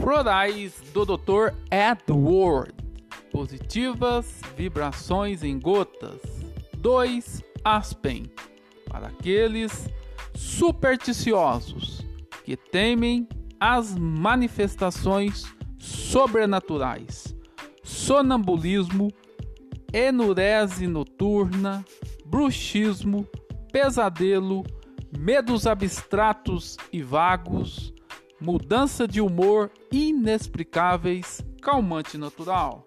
florais do Dr. Edward. Positivas vibrações em gotas. 2. Aspen. Para aqueles supersticiosos que temem as manifestações sobrenaturais, sonambulismo, enurese noturna, bruxismo, pesadelo, medos abstratos e vagos, mudança de humor inexplicáveis, calmante natural.